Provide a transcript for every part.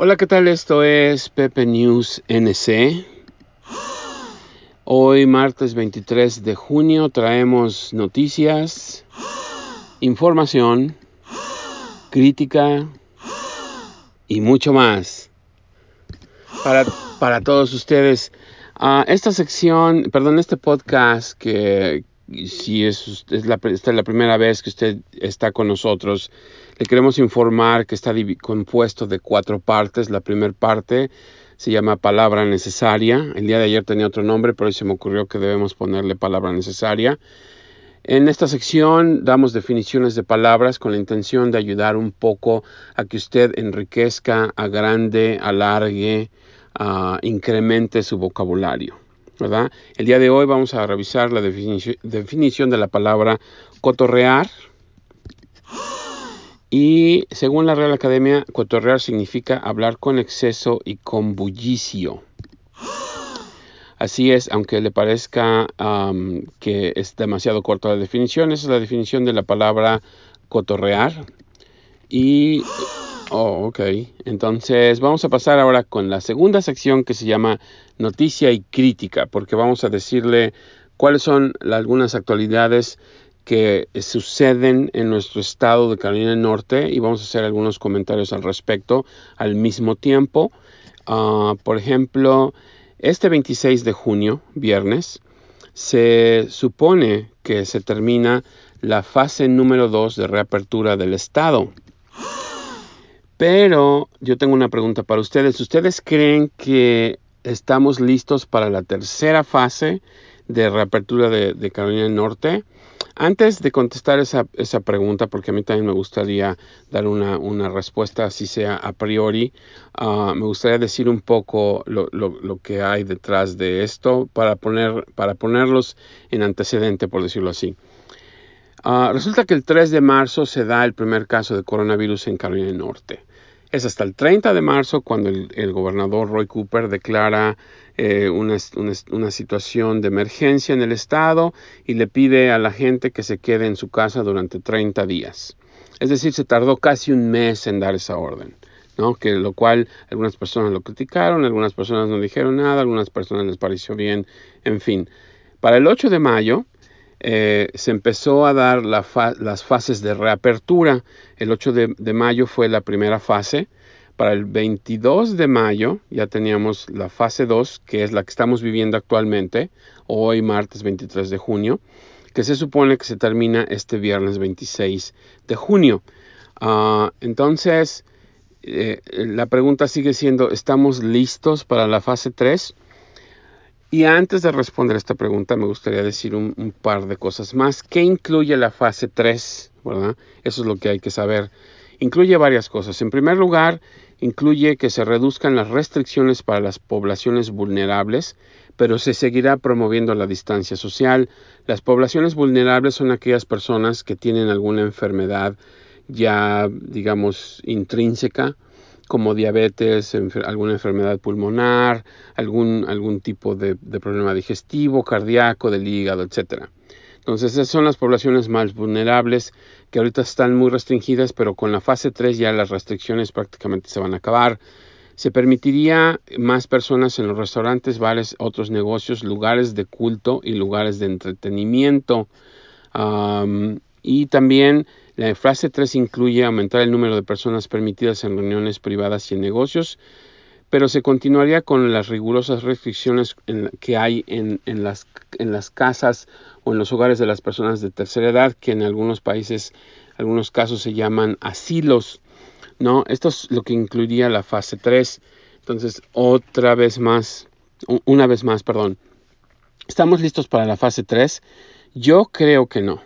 Hola, ¿qué tal? Esto es Pepe News NC. Hoy, martes 23 de junio, traemos noticias, información, crítica y mucho más para, para todos ustedes. Uh, esta sección, perdón, este podcast que si es, la, esta es la primera vez que usted está con nosotros, le queremos informar que está compuesto de cuatro partes. La primera parte se llama palabra necesaria. El día de ayer tenía otro nombre, pero hoy se me ocurrió que debemos ponerle palabra necesaria. En esta sección damos definiciones de palabras con la intención de ayudar un poco a que usted enriquezca, agrande, alargue, uh, incremente su vocabulario. El día de hoy vamos a revisar la definición, de la palabra cotorrear y según la Real Academia, cotorrear significa hablar con exceso y con bullicio. Así es, aunque le parezca que es demasiado corta la definición, esa es la definición de la palabra cotorrear. Y, oh, ok, entonces vamos a pasar ahora con la segunda sección que se llama noticia y crítica, porque vamos a decirle cuáles son algunas actualidades que suceden en nuestro estado de Carolina del Norte y vamos a hacer algunos comentarios al respecto al mismo tiempo. Uh, por ejemplo, este 26 de junio, viernes, se supone que se termina la fase número 2 de reapertura del estado. Pero yo tengo una pregunta para ustedes. ¿Ustedes creen que estamos listos para la tercera fase de reapertura de, Carolina del Norte? Antes de contestar esa, esa, pregunta, porque a mí también me gustaría dar una, una respuesta, así sea a priori, uh, me gustaría decir un poco lo, lo, que hay detrás de esto para, poner, para ponerlos en antecedente, por decirlo así. Uh, resulta que el 3 de marzo se da el primer caso de coronavirus en Carolina del Norte. Es hasta el 30 de marzo cuando el, gobernador Roy Cooper declara eh, una, una, una, situación de emergencia en el estado y le pide a la gente que se quede en su casa durante 30 días. Es decir, se tardó casi un mes en dar esa orden. ¿no? Que lo cual algunas personas lo criticaron, algunas personas no dijeron nada, algunas personas les pareció bien, en fin. Para el 8 de mayo, eh, se empezó a dar la fa las fases de reapertura. El 8 de, mayo fue la primera fase. Para el 22 de mayo ya teníamos la fase 2, que es la que estamos viviendo actualmente, hoy martes 23 de junio, que se supone que se termina este viernes 26 de junio. Uh, entonces, eh, la pregunta sigue siendo, ¿estamos listos para la fase 3? Y antes de responder esta pregunta, me gustaría decir un, par de cosas más. ¿Qué incluye la fase 3? ¿verdad? Eso es lo que hay que saber. Incluye varias cosas. En primer lugar, incluye que se reduzcan las restricciones para las poblaciones vulnerables, pero se seguirá promoviendo la distancia social. Las poblaciones vulnerables son aquellas personas que tienen alguna enfermedad ya, digamos, intrínseca como diabetes, alguna enfermedad pulmonar, algún, algún tipo de, problema digestivo, cardíaco, del hígado, etc. Entonces, esas son las poblaciones más vulnerables que ahorita están muy restringidas, pero con la fase 3 ya las restricciones prácticamente se van a acabar. Se permitiría más personas en los restaurantes, bares, otros negocios, lugares de culto y lugares de entretenimiento. Y también la fase 3 incluye aumentar el número de personas permitidas en reuniones privadas y en negocios, pero se continuaría con las rigurosas restricciones que hay en, las, en las casas o en los hogares de las personas de tercera edad, que en algunos países, algunos casos se llaman asilos. ¿no? Esto es lo que incluiría la fase 3. Entonces, otra vez más, una vez más, perdón. ¿Estamos listos para la fase 3? Yo creo que no.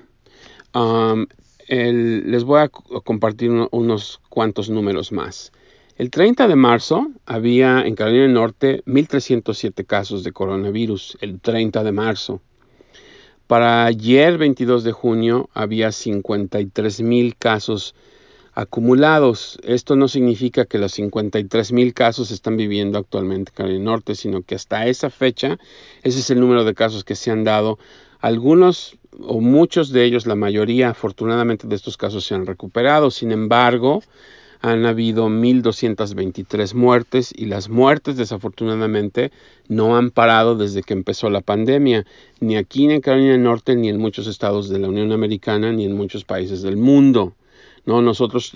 El, les voy a compartir uno, unos cuantos números más. El 30 de marzo había en Carolina del Norte 1.307 casos de coronavirus, el 30 de marzo. Para ayer, 22 de junio, había 53.000 casos acumulados. Esto no significa que los 53.000 casos están viviendo actualmente en Carolina del Norte, sino que hasta esa fecha, ese es el número de casos que se han dado. Algunos o muchos de ellos, la mayoría afortunadamente de estos casos se han recuperado. Sin embargo, han habido 1.223 muertes y las muertes desafortunadamente no han parado desde que empezó la pandemia, ni aquí en Carolina del Norte, ni en muchos estados de la Unión Americana, ni en muchos países del mundo. No, nosotros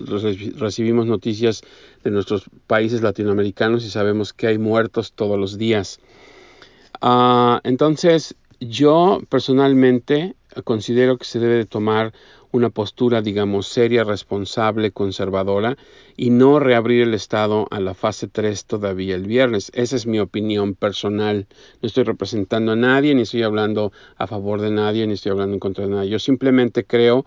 recibimos noticias de nuestros países latinoamericanos y sabemos que hay muertos todos los días. Ah, entonces, yo personalmente considero que se debe de tomar una postura, digamos, seria, responsable, conservadora y no reabrir el Estado a la fase 3 todavía el viernes. Esa es mi opinión personal. No estoy representando a nadie, ni estoy hablando a favor de nadie, ni estoy hablando en contra de nadie. Yo simplemente creo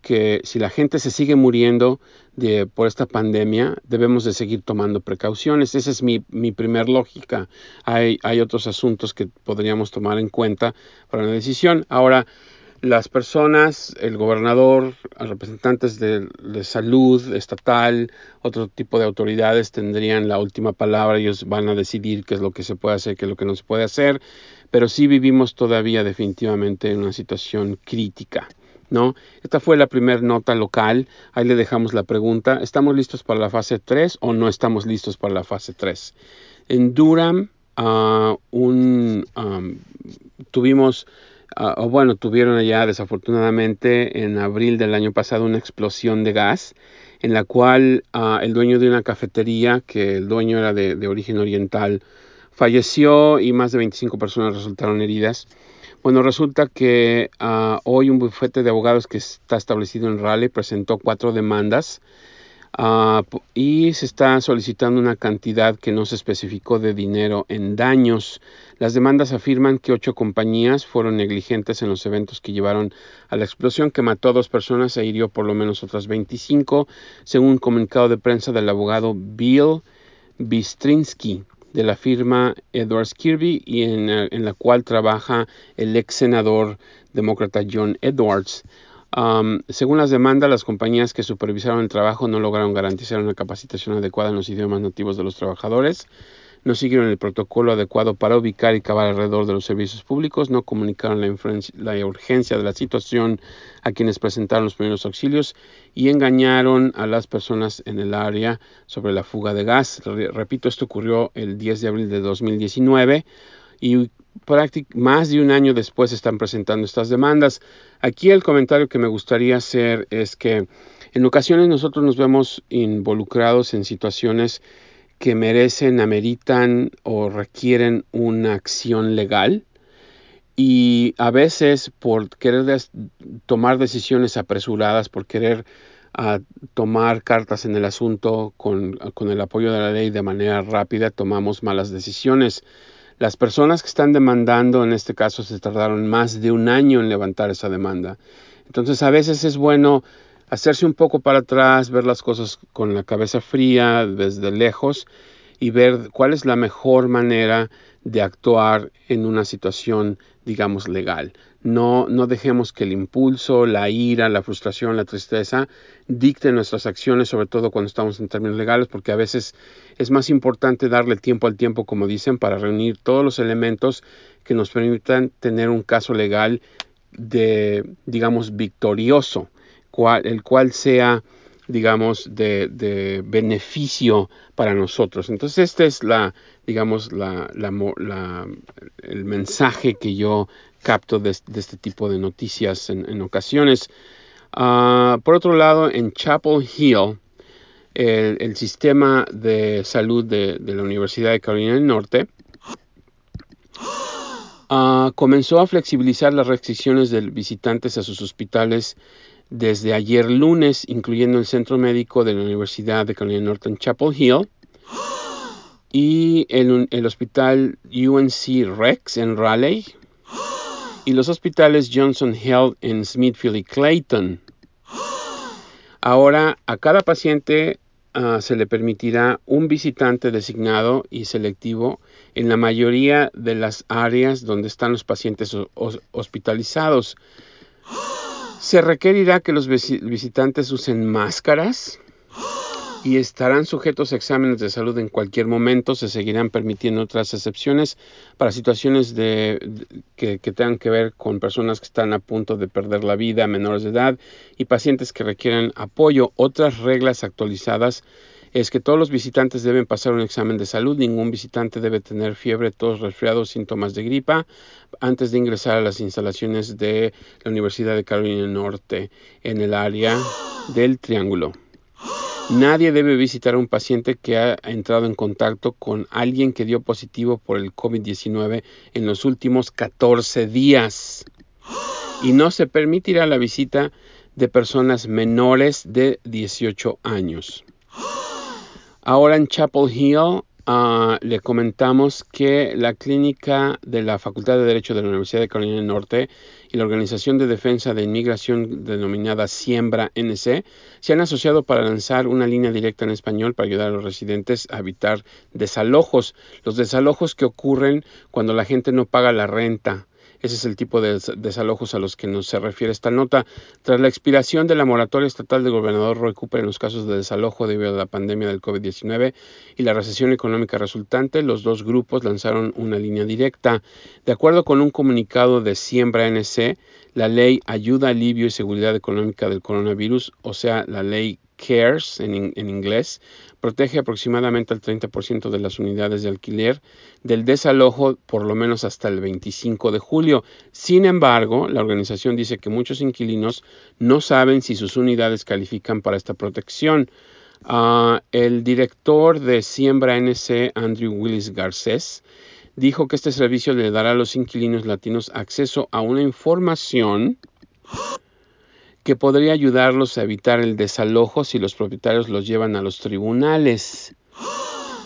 que si la gente se sigue muriendo de, por esta pandemia, debemos de seguir tomando precauciones. Esa es mi, mi primer lógica. Hay, hay otros asuntos que podríamos tomar en cuenta para una decisión. Ahora, las personas, el gobernador, representantes de, salud estatal, otro tipo de autoridades tendrían la última palabra, ellos van a decidir qué es lo que se puede hacer, qué es lo que no se puede hacer, pero sí vivimos todavía definitivamente en una situación crítica. ¿No? Esta fue la primera nota local. Ahí le dejamos la pregunta. ¿Estamos listos para la fase 3 o no estamos listos para la fase 3? En Durham um, tuvimos Ah, o bueno, tuvieron allá desafortunadamente en abril del año pasado una explosión de gas en la cual ah, el dueño de una cafetería, que el dueño era de, origen oriental, falleció y más de 25 personas resultaron heridas. Bueno, resulta que ah, hoy un bufete de abogados que está establecido en Raleigh presentó cuatro demandas Ah, y se está solicitando una cantidad que no se especificó de dinero en daños. Las demandas afirman que ocho compañías fueron negligentes en los eventos que llevaron a la explosión que mató a dos personas e hirió por lo menos otras 25, según un comunicado de prensa del abogado Bill Bistrinsky de la firma Edwards Kirby y en, en la cual trabaja el ex senador demócrata John Edwards según las demandas, las compañías que supervisaron el trabajo no lograron garantizar una capacitación adecuada en los idiomas nativos de los trabajadores, no siguieron el protocolo adecuado para ubicar y cavar alrededor de los servicios públicos, no comunicaron la, la urgencia de la situación a quienes presentaron los primeros auxilios y engañaron a las personas en el área sobre la fuga de gas. Repito, esto ocurrió el 10 de abril de 2019 y más de un año después están presentando estas demandas. Aquí el comentario que me gustaría hacer es que en ocasiones nosotros nos vemos involucrados en situaciones que merecen, ameritan o requieren una acción legal y a veces por querer tomar decisiones apresuradas, por querer ah, tomar cartas en el asunto con, con el apoyo de la ley de manera rápida, tomamos malas decisiones. Las personas que están demandando, en este caso, se tardaron más de un año en levantar esa demanda. Entonces, a veces es bueno hacerse un poco para atrás, ver las cosas con la cabeza fría, desde lejos, y ver cuál es la mejor manera de actuar en una situación, digamos, legal. No, no dejemos que el impulso, la ira, la frustración, la tristeza dicten nuestras acciones, sobre todo cuando estamos en términos legales, porque a veces es más importante darle tiempo al tiempo, como dicen, para reunir todos los elementos que nos permitan tener un caso legal de, digamos, victorioso, el cual sea digamos, de, beneficio para nosotros. Entonces, este es la, digamos, el mensaje que yo capto de, este tipo de noticias en, ocasiones. Ah, por otro lado, en Chapel Hill, el, sistema de salud de, la Universidad de Carolina del Norte ah, comenzó a flexibilizar las restricciones de visitantes a sus hospitales desde ayer lunes, incluyendo el Centro Médico de la Universidad de Carolina Norte en Chapel Hill y el, el Hospital UNC Rex en Raleigh y los hospitales Johnson Health en Smithfield y Clayton. Ahora a cada paciente ah, se le permitirá un visitante designado y selectivo en la mayoría de las áreas donde están los pacientes hospitalizados. Se requerirá que los visitantes usen máscaras, y estarán sujetos a exámenes de salud en cualquier momento. Se seguirán permitiendo otras excepciones para situaciones de, que, que, tengan que ver con personas que están a punto de perder la vida, menores de edad y pacientes que requieren apoyo. Otras reglas actualizadas es que todos los visitantes deben pasar un examen de salud. Ningún visitante debe tener fiebre, tos, resfriados, síntomas de gripa antes de ingresar a las instalaciones de la Universidad de Carolina del Norte en el área del Triángulo. Nadie debe visitar a un paciente que ha entrado en contacto con alguien que dio positivo por el COVID-19 en los últimos 14 días. Y no se permitirá la visita de personas menores de 18 años. Ahora en Chapel Hill Uh, le comentamos que la clínica de la Facultad de Derecho de la Universidad de Carolina del Norte y la Organización de Defensa de Inmigración denominada Siembra NC se han asociado para lanzar una línea directa en español para ayudar a los residentes a evitar desalojos, los desalojos que ocurren cuando la gente no paga la renta ese es el tipo de desalojos a los que nos se refiere esta nota. Tras la expiración de la moratoria estatal del gobernador Roy Cooper en los casos de desalojo debido a la pandemia del COVID-19 y la recesión económica resultante, los dos grupos lanzaron una línea directa. De acuerdo con un comunicado de Siembra NC, la ley Ayuda, Alivio y Seguridad Económica del Coronavirus, o sea, la ley CARES en, inglés, protege aproximadamente al 30% de las unidades de alquiler del desalojo por lo menos hasta el 25 de julio. Sin embargo, la organización dice que muchos inquilinos no saben si sus unidades califican para esta protección. Uh, el director de Siembra NC, Andrew Willis Garcés, dijo que este servicio le dará a los inquilinos latinos acceso a una información que podría ayudarlos a evitar el desalojo si los propietarios los llevan a los tribunales.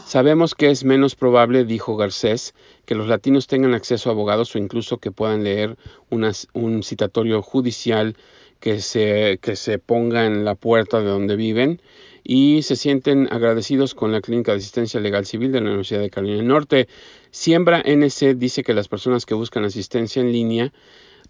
Sabemos que es menos probable, dijo Garcés, que los latinos tengan acceso a abogados o incluso que puedan leer un citatorio judicial que se, que se ponga en la puerta de donde viven y se sienten agradecidos con la Clínica de Asistencia Legal Civil de la Universidad de Carolina del Norte. Siembra NC dice que las personas que buscan asistencia en línea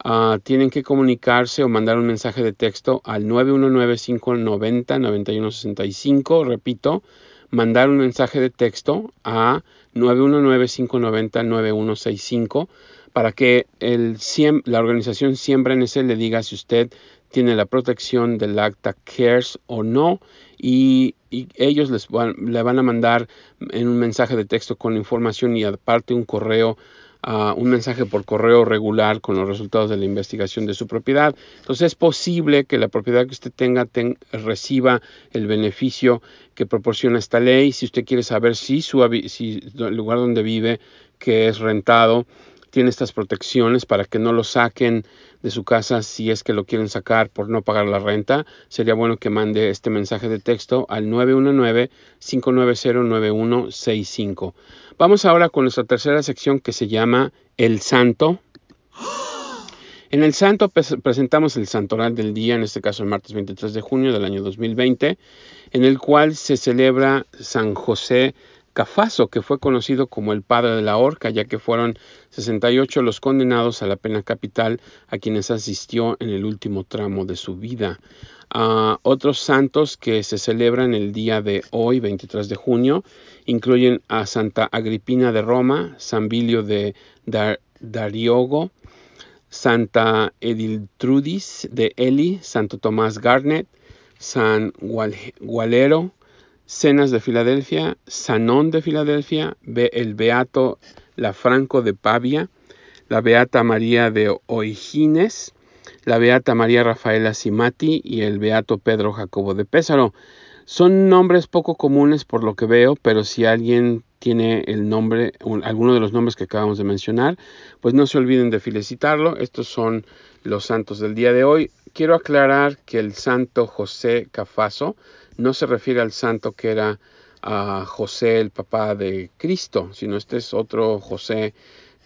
Ah, tienen que comunicarse o mandar un mensaje de texto al 919-590-9165. Repito, mandar un mensaje de texto a 919-590-9165 para que el, la organización Siembra NC le diga si usted tiene la protección del acta CARES o no y, ellos les le van a mandar en un mensaje de texto con información y aparte un correo un mensaje por correo regular con los resultados de la investigación de su propiedad. Entonces es posible que la propiedad que usted tenga reciba el beneficio que proporciona esta ley. Si usted quiere saber si, su, si el lugar donde vive, que es rentado, tiene estas protecciones para que no lo saquen de su casa si es que lo quieren sacar por no pagar la renta, sería bueno que mande este mensaje de texto al 919-590-9165. Vamos ahora con nuestra tercera sección que se llama El Santo. En el Santo presentamos el Santoral del día, en este caso el martes 23 de junio del año 2020, en el cual se celebra San José Cafaso, que fue conocido como el padre de la horca, ya que fueron 68 los condenados a la pena capital a quienes asistió en el último tramo de su vida. Uh, otros santos que se celebran el día de hoy, 23 de junio, incluyen a Santa Agripina de Roma, San Bilio de Dariogo, Santa Ediltrudis de Eli, Santo Tomás Garnet, San Gualero, Cenas de Filadelfia, Sanón de Filadelfia, el Beato Lafranco de Pavia, la Beata María de Oigines, la Beata María Rafaela Simati y el Beato Pedro Jacobo de Pésaro. Son nombres poco comunes por lo que veo, pero si alguien tiene el nombre, alguno de los nombres que acabamos de mencionar, pues no se olviden de felicitarlo. Estos son los santos del día de hoy. Quiero aclarar que el santo José Cafaso no se refiere al santo que era a José, el papá de Cristo, sino este es otro José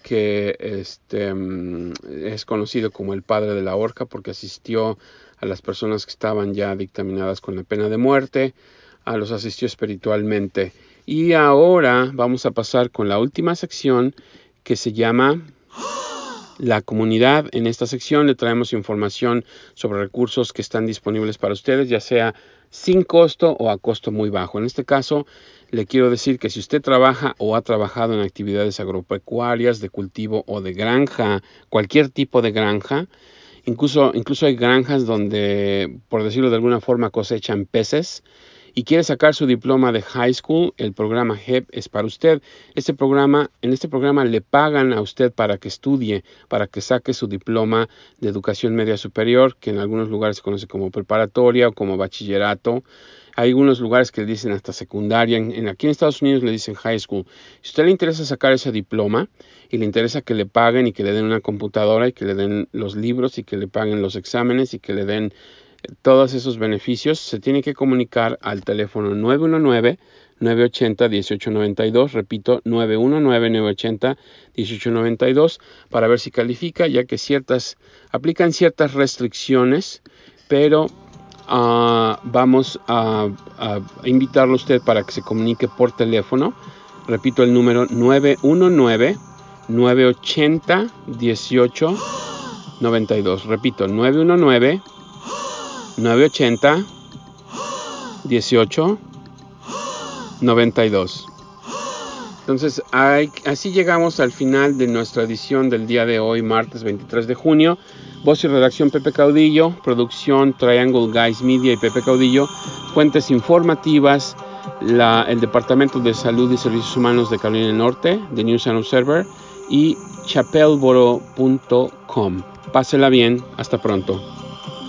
que este, mm, es conocido como el padre de la horca porque asistió a las personas que estaban ya dictaminadas con la pena de muerte, a los asistió espiritualmente. Y ahora vamos a pasar con la última sección que se llama la comunidad. En esta sección le traemos información sobre recursos que están disponibles para ustedes, ya sea sin costo o a costo muy bajo. En este caso, le quiero decir que si usted trabaja o ha trabajado en actividades agropecuarias, de cultivo o de granja, cualquier tipo de granja, incluso, incluso hay granjas donde, por decirlo de alguna forma, cosechan peces y quiere sacar su diploma de high school, el programa HEP es para usted. Este programa, en este programa le pagan a usted para que estudie, para que saque su diploma de educación media superior, que en algunos lugares se conoce como preparatoria o como bachillerato. Hay algunos lugares que le dicen hasta secundaria. En, aquí en Estados Unidos le dicen high school. Si usted le interesa sacar ese diploma y le interesa que le paguen y que le den una computadora y que le den los libros y que le paguen los exámenes y que le den todos esos beneficios, se tiene que comunicar al teléfono 919 980 1892, repito, 919 980 1892 para ver si califica, ya que ciertas aplican ciertas restricciones, pero uh, vamos a, invitarlo a usted para que se comunique por teléfono. Repito el número 919 980 1892. Repito, 919 980 18 92. Entonces, así llegamos al final de nuestra edición del día de hoy, martes 23 de junio. Voz y redacción Pepe Caudillo, producción Triangle Guys Media y Pepe Caudillo, fuentes informativas, el Departamento de Salud y Servicios Humanos de Carolina del Norte, de News Observer y chapelboro.com. Pásela bien, hasta pronto.